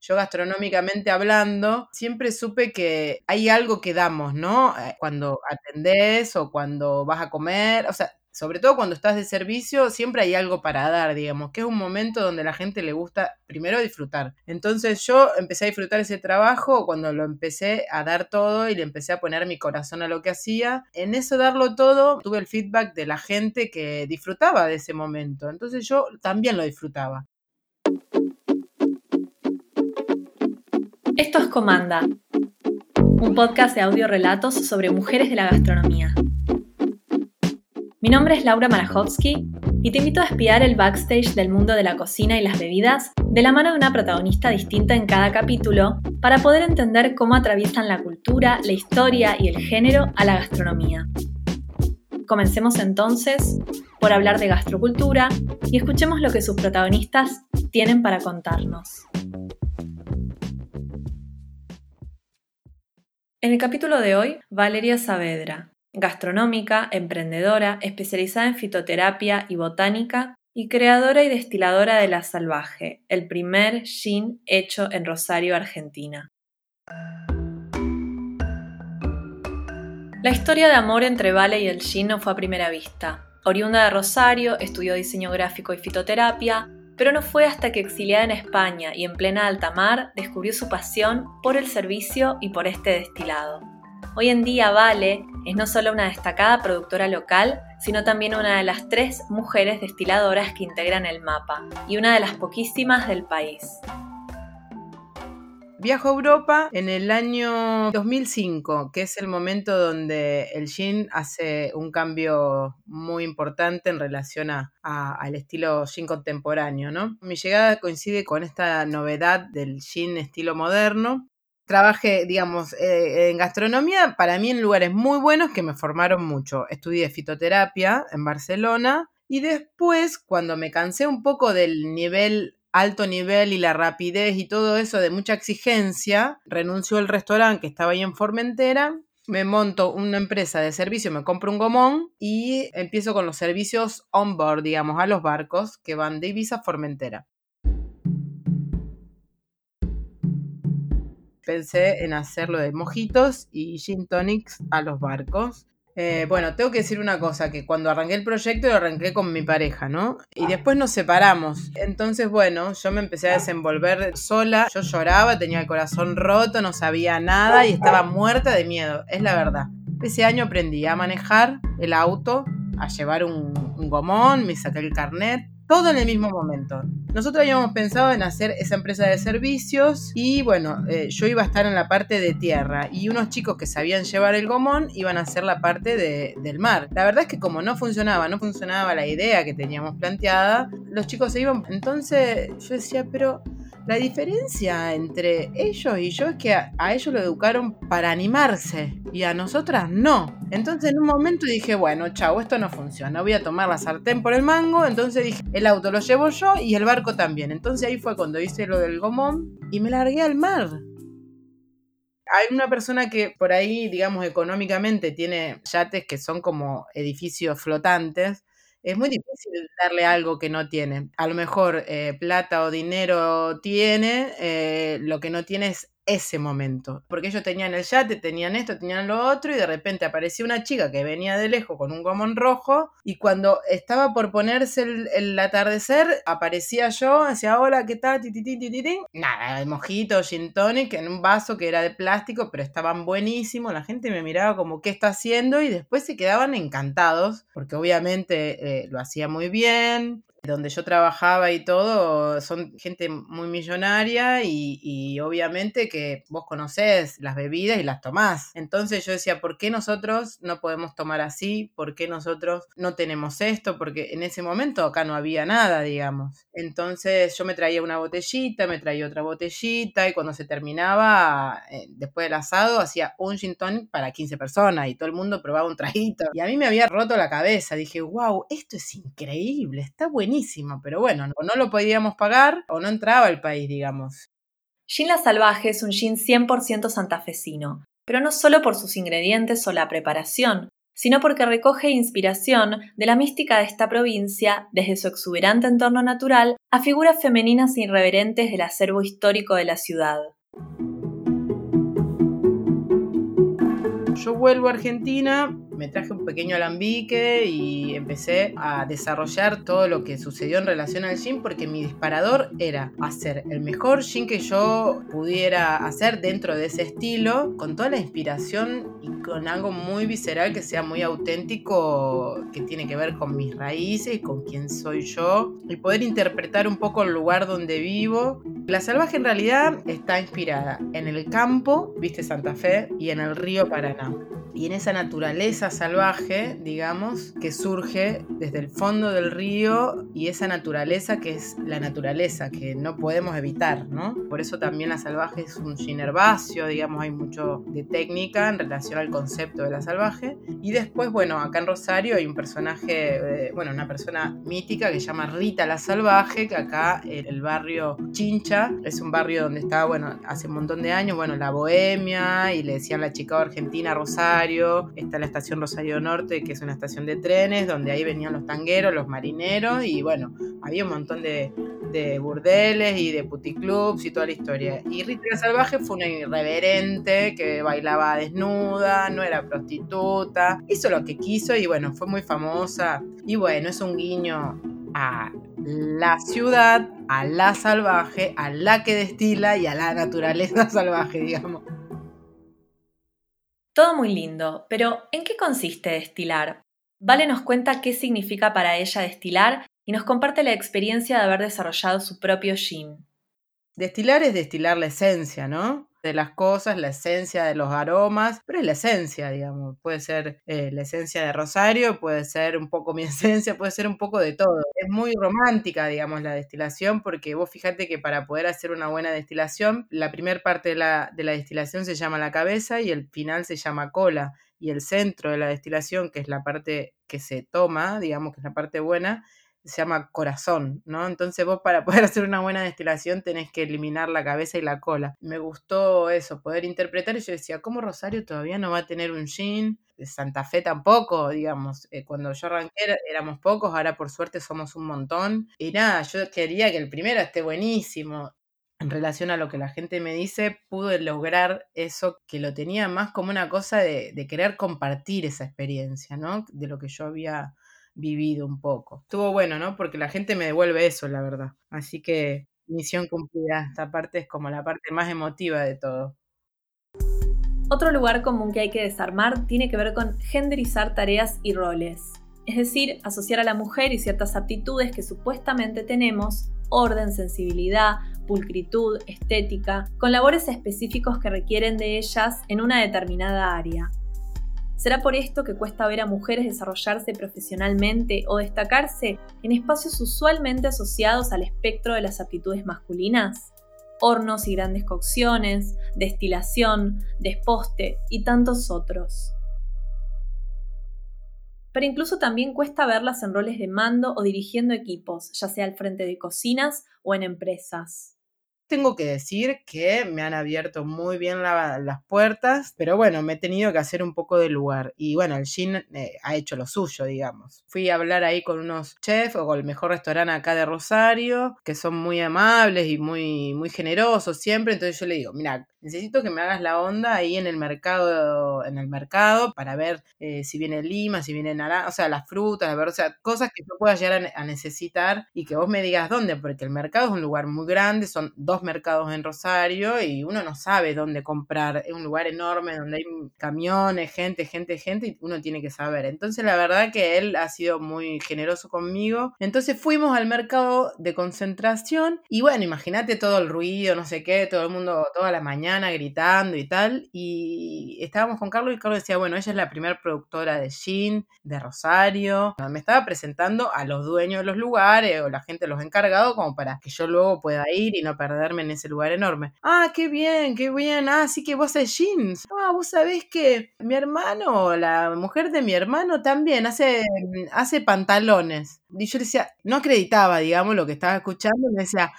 yo gastronómicamente hablando, siempre supe que hay algo que damos, ¿no? Eh, cuando atendés o cuando vas a comer, o sea, sobre todo cuando estás de servicio, siempre hay algo para dar, digamos, que es un momento donde la gente le gusta primero disfrutar. Entonces yo empecé a disfrutar ese trabajo cuando lo empecé a dar todo y le empecé a poner mi corazón a lo que hacía. En eso darlo todo, tuve el feedback de la gente que disfrutaba de ese momento. Entonces yo también lo disfrutaba. Esto es Comanda, un podcast de audio relatos sobre mujeres de la gastronomía. Mi nombre es Laura Marajowski y te invito a espiar el backstage del mundo de la cocina y las bebidas de la mano de una protagonista distinta en cada capítulo para poder entender cómo atraviesan la cultura, la historia y el género a la gastronomía. Comencemos entonces por hablar de gastrocultura y escuchemos lo que sus protagonistas tienen para contarnos. En el capítulo de hoy, Valeria Saavedra, gastronómica, emprendedora, especializada en fitoterapia y botánica, y creadora y destiladora de La Salvaje, el primer gin hecho en Rosario, Argentina. La historia de amor entre Vale y el gin no fue a primera vista. Oriunda de Rosario, estudió diseño gráfico y fitoterapia, pero no fue hasta que exiliada en España y en plena alta mar descubrió su pasión por el servicio y por este destilado. Hoy en día Vale es no solo una destacada productora local, sino también una de las tres mujeres destiladoras que integran el mapa y una de las poquísimas del país. Viajo a Europa en el año 2005, que es el momento donde el gin hace un cambio muy importante en relación al estilo gin contemporáneo, ¿no? Mi llegada coincide con esta novedad del gin estilo moderno. Trabajé, digamos, eh, en gastronomía, para mí en lugares muy buenos que me formaron mucho. Estudié fitoterapia en Barcelona y después, cuando me cansé un poco del nivel alto nivel y la rapidez y todo eso de mucha exigencia, renuncio al restaurante que estaba ahí en Formentera, me monto una empresa de servicio, me compro un gomón y empiezo con los servicios on board, digamos, a los barcos que van de Ibiza a Formentera. Pensé en hacerlo de mojitos y gin tonics a los barcos eh, bueno, tengo que decir una cosa, que cuando arranqué el proyecto lo arranqué con mi pareja, ¿no? Y después nos separamos. Entonces, bueno, yo me empecé a desenvolver sola, yo lloraba, tenía el corazón roto, no sabía nada y estaba muerta de miedo, es la verdad. Ese año aprendí a manejar el auto, a llevar un, un gomón, me saqué el carnet, todo en el mismo momento. Nosotros habíamos pensado en hacer esa empresa de servicios y bueno, eh, yo iba a estar en la parte de tierra y unos chicos que sabían llevar el gomón iban a hacer la parte del mar. La verdad es que como no funcionaba, no funcionaba la idea que teníamos planteada, los chicos se iban. Entonces yo decía, pero la diferencia entre ellos y yo es que a, ellos lo educaron para animarse y a nosotras no. Entonces en un momento dije, bueno, chao, esto no funciona, voy a tomar la sartén por el mango. Entonces dije, el auto lo llevo yo y el barco también. Entonces ahí fue cuando hice lo del gomón y me largué al mar. Hay una persona que por ahí, digamos, económicamente tiene yates que son como edificios flotantes es muy difícil darle algo que no tiene. A lo mejor eh, plata o dinero tiene, eh, lo que no tiene es ese momento. Porque ellos tenían el yate, tenían esto, tenían lo otro, y de repente aparecía una chica que venía de lejos con un gomón rojo, y cuando estaba por ponerse el, atardecer, aparecía yo, decía, hola, ¿qué tal? Nada, el mojito, gin tonic, en un vaso que era de plástico, pero estaban buenísimos, la gente me miraba como, ¿qué está haciendo? Y después se quedaban encantados, porque obviamente eh, lo hacía muy bien, donde yo trabajaba y todo, son gente muy millonaria y, obviamente que vos conocés las bebidas y las tomás. Entonces yo decía, ¿por qué nosotros no podemos tomar así? ¿Por qué nosotros no tenemos esto? Porque en ese momento acá no había nada, digamos. Entonces yo me traía una botellita, me traía otra botellita y cuando se terminaba, eh, después del asado, hacía un gin tonic para 15 personas y todo el mundo probaba un traguito. Y a mí me había roto la cabeza. Dije, wow, esto es increíble, está buenísimo pero bueno, o no lo podíamos pagar o no entraba al país, digamos. Gin La Salvaje es un gin 100% santafesino, pero no solo por sus ingredientes o la preparación, sino porque recoge inspiración de la mística de esta provincia desde su exuberante entorno natural a figuras femeninas e irreverentes del acervo histórico de la ciudad. Yo vuelvo a Argentina, me traje un pequeño alambique y empecé a desarrollar todo lo que sucedió en relación al gin porque mi disparador era hacer el mejor gin que yo pudiera hacer dentro de ese estilo, con toda la inspiración y con algo muy visceral que sea muy auténtico, que tiene que ver con mis raíces y con quién soy yo, y poder interpretar un poco el lugar donde vivo. La salvaje en realidad está inspirada en el campo, viste Santa Fe, y en el río Paraná y en esa naturaleza salvaje, digamos, que surge desde el fondo del río y esa naturaleza que es la naturaleza, que no podemos evitar, ¿no? Por eso también la salvaje es un gin herbáceo, digamos, hay mucho de técnica en relación al concepto de la salvaje. Y después, bueno, acá en Rosario hay un personaje, eh, bueno, una persona mítica que se llama Rita la Salvaje, que acá en el barrio Chincha, es un barrio donde estaba, bueno, hace un montón de años, bueno, la bohemia, y le decían la chica argentina Rosario, está la estación Rosario Norte, que es una estación de trenes, donde ahí venían los tangueros, los marineros, y bueno, había un montón de, burdeles y de puticlubs y toda la historia. Y Rita Salvaje fue una irreverente que bailaba desnuda, no era prostituta, hizo lo que quiso y bueno, fue muy famosa. Y bueno, es un guiño a la ciudad, a la salvaje, a la que destila y a la naturaleza salvaje, digamos. Todo muy lindo, pero ¿en qué consiste destilar? Vale nos cuenta qué significa para ella destilar y nos comparte la experiencia de haber desarrollado su propio gin. Destilar es destilar la esencia, ¿no? De las cosas, la esencia de los aromas, pero es la esencia, digamos. Puede ser eh, la esencia de Rosario, puede ser un poco mi esencia, puede ser un poco de todo. Es muy romántica, digamos, la destilación, porque vos fíjate que para poder hacer una buena destilación, la primera parte de la, de la destilación se llama la cabeza y el final se llama cola. Y el centro de la destilación, que es la parte que se toma, digamos que es la parte buena, se llama corazón, ¿no? Entonces vos para poder hacer una buena destilación tenés que eliminar la cabeza y la cola. Me gustó eso, poder interpretar y yo decía, ¿cómo Rosario todavía no va a tener un gin? Santa Fe tampoco, digamos, eh, cuando yo arranqué éramos pocos, ahora por suerte somos un montón. Y nada, yo quería que el primero esté buenísimo. En relación a lo que la gente me dice, pude lograr eso que lo tenía más como una cosa de querer compartir esa experiencia, ¿no? De lo que yo había vivido un poco. Estuvo bueno, ¿no? Porque la gente me devuelve eso, la verdad. Así que misión cumplida. Esta parte es como la parte más emotiva de todo. Otro lugar común que hay que desarmar tiene que ver con genderizar tareas y roles. Es decir, asociar a la mujer y ciertas aptitudes que supuestamente tenemos, orden, sensibilidad, pulcritud, estética, con labores específicos que requieren de ellas en una determinada área. ¿Será por esto que cuesta ver a mujeres desarrollarse profesionalmente o destacarse en espacios usualmente asociados al espectro de las aptitudes masculinas? Hornos y grandes cocciones, destilación, desposte y tantos otros. Pero incluso también cuesta verlas en roles de mando o dirigiendo equipos, ya sea al frente de cocinas o en empresas. Tengo que decir que me han abierto muy bien las puertas, pero bueno, me he tenido que hacer un poco de lugar. Y bueno, el Gin eh, ha hecho lo suyo, digamos. Fui a hablar ahí con unos chefs o con el mejor restaurante acá de Rosario, que son muy amables y muy, muy generosos siempre. Entonces yo le digo, mira, necesito que me hagas la onda ahí en el mercado, en el mercado para ver eh, si viene lima, si viene naranja, o sea, las frutas, ver, o sea, cosas que yo pueda llegar a, necesitar y que vos me digas dónde, porque el mercado es un lugar muy grande, son dos mercados en Rosario y uno no sabe dónde comprar, es un lugar enorme donde hay camiones, gente, gente, gente y uno tiene que saber. Entonces la verdad que él ha sido muy generoso conmigo. Entonces fuimos al mercado de concentración y bueno, imagínate todo el ruido, no sé qué, todo el mundo, toda la mañana gritando y tal. Y estábamos con Carlos y Carlos decía, bueno, ella es la primera productora de Gin, de Rosario. Me estaba presentando a los dueños de los lugares o la gente, los encargados, como para que yo luego pueda ir y no perderme en ese lugar enorme. Ah, qué bien, qué bien. Ah, sí que vos haces jeans. Ah, vos sabés que mi hermano, la mujer de mi hermano también hace, hace pantalones. Y yo decía, no acreditaba, digamos, lo que estaba escuchando. Me decía,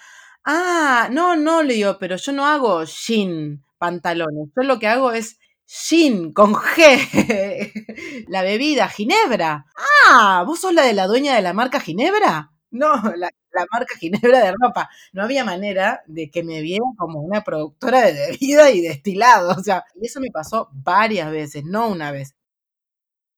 Ah, no, no, le digo, pero yo no hago jean pantalones. Yo lo que hago es Gin con G. la bebida, Ginebra. Ah, ¿vos sos la de la dueña de la marca Ginebra? No, la, marca Ginebra de ropa. No había manera de que me viera como una productora de bebida y destilado. O sea, y eso me pasó varias veces, no una vez.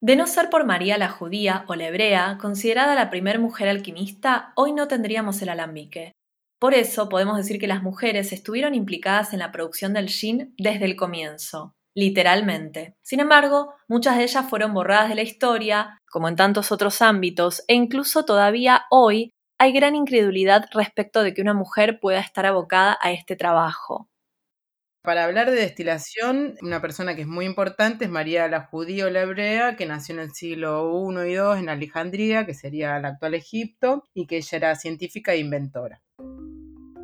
De no ser por María la judía o la hebrea, considerada la primer mujer alquimista, hoy no tendríamos el alambique. Por eso podemos decir que las mujeres estuvieron implicadas en la producción del gin desde el comienzo, literalmente. Sin embargo, muchas de ellas fueron borradas de la historia, como en tantos otros ámbitos, e incluso todavía hoy hay gran incredulidad respecto de que una mujer pueda estar abocada a este trabajo. Para hablar de destilación, una persona que es muy importante es María la Judía o la Hebrea, que nació en el siglo I y II en Alejandría, que sería el actual Egipto, y que ella era científica e inventora.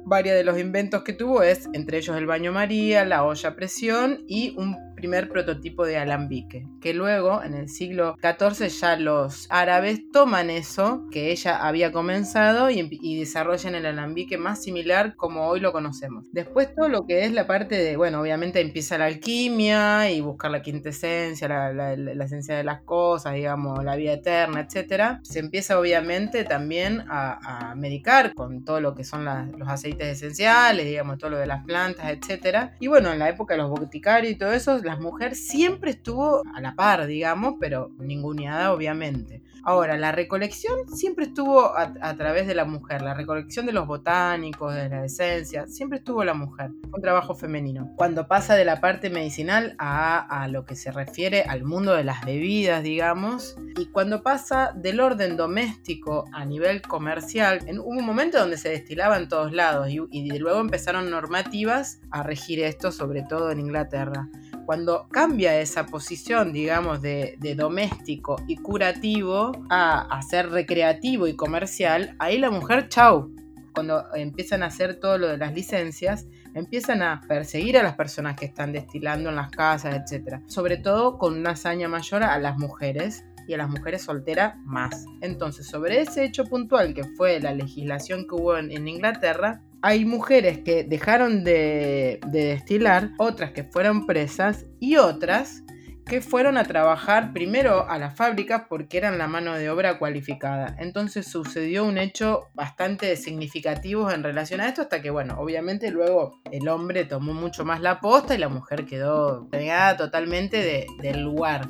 Varios de los inventos que tuvo es, entre ellos el baño María, la olla a presión y un primer prototipo de alambique, que luego en el siglo XIV ya los árabes toman eso que ella había comenzado y, desarrollan el alambique más similar como hoy lo conocemos. Después todo lo que es la parte de, bueno, obviamente empieza la alquimia y buscar la quintesencia, la, esencia de las cosas, digamos, la vida eterna, etc. Se empieza obviamente también a, medicar con todo lo que son los aceites esenciales, digamos, todo lo de las plantas, etc. Y bueno, en la época de los boticarios y todo eso, la mujer siempre estuvo a la par, digamos, pero ninguneada obviamente. Ahora, la recolección siempre estuvo a, través de la mujer, la recolección de los botánicos, de la esencia, siempre estuvo la mujer, un trabajo femenino. Cuando pasa de la parte medicinal a, a lo que se refiere al mundo de las bebidas, digamos, y cuando pasa del orden doméstico a nivel comercial, en, hubo un momento donde se destilaba en todos lados y, y luego empezaron normativas a regir esto, sobre todo en Inglaterra cuando cambia esa posición, digamos, de, doméstico y curativo a, ser recreativo y comercial, ahí la mujer, chau. Cuando empiezan a hacer todo lo de las licencias, empiezan a perseguir a las personas que están destilando en las casas, etc. Sobre todo con una hazaña mayor a las mujeres y a las mujeres solteras más. Entonces, sobre ese hecho puntual que fue la legislación que hubo en Inglaterra, hay mujeres que dejaron de, destilar, otras que fueron presas y otras que fueron a trabajar primero a las fábricas porque eran la mano de obra cualificada. Entonces sucedió un hecho bastante significativo en relación a esto hasta que, bueno, obviamente luego el hombre tomó mucho más la posta y la mujer quedó pegada totalmente del lugar.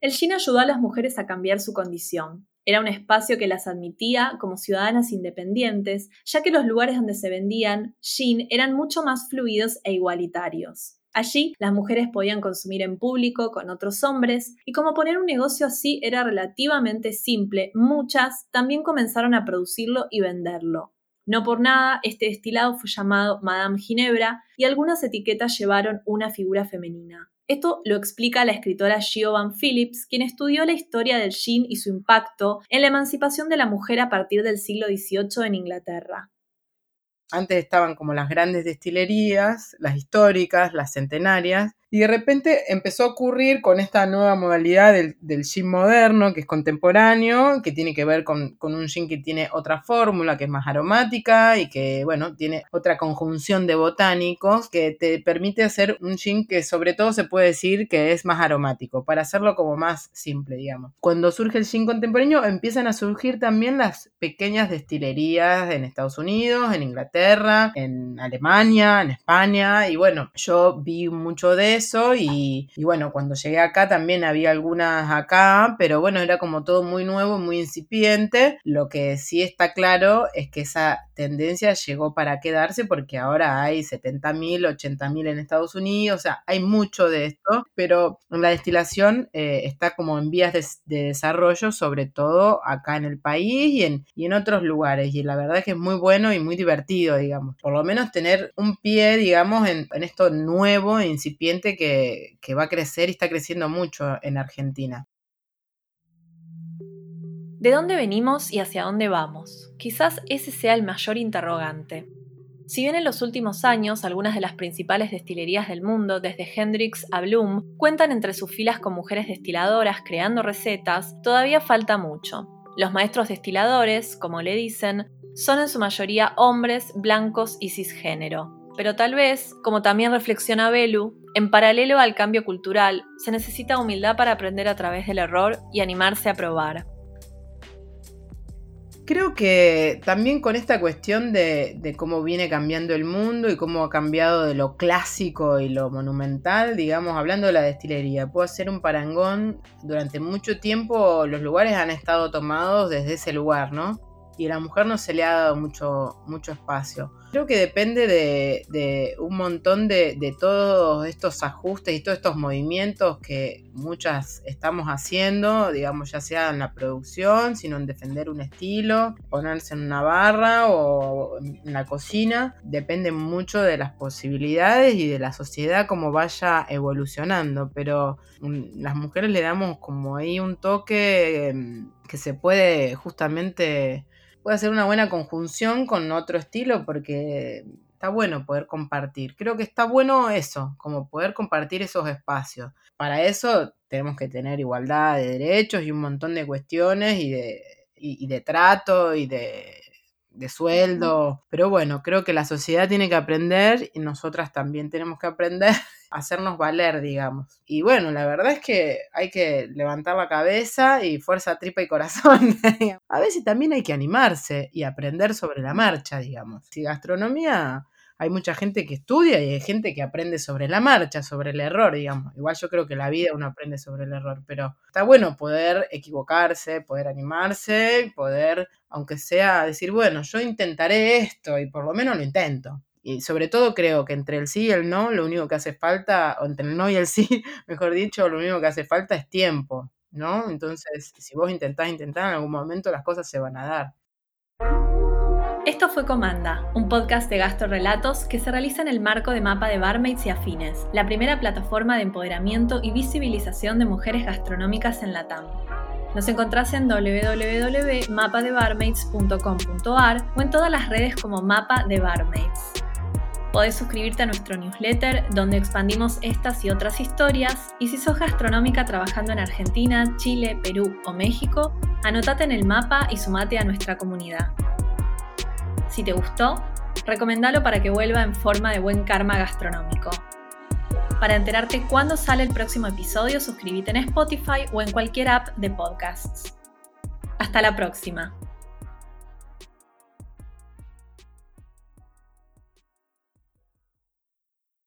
El Gin ayudó a las mujeres a cambiar su condición. Era un espacio que las admitía como ciudadanas independientes, ya que los lugares donde se vendían gin eran mucho más fluidos e igualitarios. Allí las mujeres podían consumir en público con otros hombres y como poner un negocio así era relativamente simple, muchas también comenzaron a producirlo y venderlo. No por nada, este destilado fue llamado Madame Ginebra y algunas etiquetas llevaron una figura femenina. Esto lo explica la escritora Giovanni Phillips, quien estudió la historia del gin y su impacto en la emancipación de la mujer a partir del siglo XVIII en Inglaterra. Antes estaban como las grandes destilerías, las históricas, las centenarias, y de repente empezó a ocurrir con esta nueva modalidad del, del moderno, que es contemporáneo, que tiene que ver con, un gin que tiene otra fórmula, que es más aromática y que, bueno, tiene otra conjunción de botánicos que te permite hacer un gin que sobre todo se puede decir que es más aromático, para hacerlo como más simple, digamos. Cuando surge el gin contemporáneo, empiezan a surgir también las pequeñas destilerías en Estados Unidos, en Inglaterra, en Alemania, en España, y bueno, yo vi mucho de eso y, bueno, cuando llegué acá también había algunas acá, pero bueno, era como todo muy nuevo, muy incipiente. Lo que sí está claro es que esa tendencia llegó para quedarse porque ahora hay 70.000, 80.000 en Estados Unidos, o sea, hay mucho de esto, pero la destilación eh, está como en vías de, desarrollo, sobre todo acá en el país y en, y en otros lugares, y la verdad es que es muy bueno y muy divertido, por lo menos tener un pie, digamos, en, en esto nuevo incipiente que, va a crecer y está creciendo mucho en Argentina. ¿De dónde venimos y hacia dónde vamos? Quizás ese sea el mayor interrogante. Si bien en los últimos años algunas de las principales destilerías del mundo, desde Hendrix a Bloom, cuentan entre sus filas con mujeres destiladoras creando recetas, todavía falta mucho. Los maestros destiladores, como le dicen, son en su mayoría hombres blancos y cisgénero. Pero tal vez, como también reflexiona Belu, En paralelo al cambio cultural, se necesita humildad para aprender a través del error y animarse a probar. Creo que también con esta cuestión de, cómo viene cambiando el mundo y cómo ha cambiado de lo clásico y lo monumental, digamos, hablando de la destilería, puedo hacer un parangón. Durante mucho tiempo los lugares han estado tomados desde ese lugar, ¿no? Y a la mujer no se le ha dado mucho, mucho espacio. Creo que depende de, un montón de, todos estos ajustes y todos estos movimientos que muchas estamos haciendo, digamos, ya sea en la producción, sino en defender un estilo, ponerse en una barra o en la cocina. Depende mucho de las posibilidades y de la sociedad como vaya evolucionando, pero mm, las mujeres le damos como ahí un toque em, que se puede justamente puede ser una buena conjunción con otro estilo porque está bueno poder compartir. Creo que está bueno eso, como poder compartir esos espacios. Para eso tenemos que tener igualdad de derechos y un montón de cuestiones y de, y de trato y de de sueldo. Pero bueno, creo que la sociedad tiene que aprender y nosotras también tenemos que aprender a hacernos valer, digamos. Y bueno, la verdad es que hay que levantar la cabeza y fuerza, tripa y corazón. a veces también hay que animarse y aprender sobre la marcha, digamos. Si gastronomía hay mucha gente que estudia y hay gente que aprende sobre la marcha, sobre el error, digamos. Igual yo creo que la vida uno aprende sobre el error, pero está bueno poder equivocarse, poder animarse, poder, aunque sea, decir, bueno, yo intentaré esto y por lo menos lo intento. Y sobre todo creo que entre el sí y el no, lo único que hace falta, o entre el no y el sí, mejor dicho, lo único que hace falta es tiempo, ¿no? Entonces, si vos intentás intentar, en algún momento las cosas se van a dar. Esto fue Comanda, un podcast de Gasto Relatos que se realiza en el marco de Mapa de Barmaids y Afines, la primera plataforma de empoderamiento y visibilización de mujeres gastronómicas en la TAM. Nos encontrás en www.mapadebarmaids.com.ar o en todas las redes como Mapa de Barmaids. Podés suscribirte a nuestro newsletter donde expandimos estas y otras historias y si sos gastronómica trabajando en Argentina, Chile, Perú o México, anotate en el mapa y sumate a nuestra comunidad. Si te gustó, recomendalo para que vuelva en forma de buen karma gastronómico. Para enterarte cuándo sale el próximo episodio, suscríbete en Spotify o en cualquier app de podcasts. Hasta la próxima.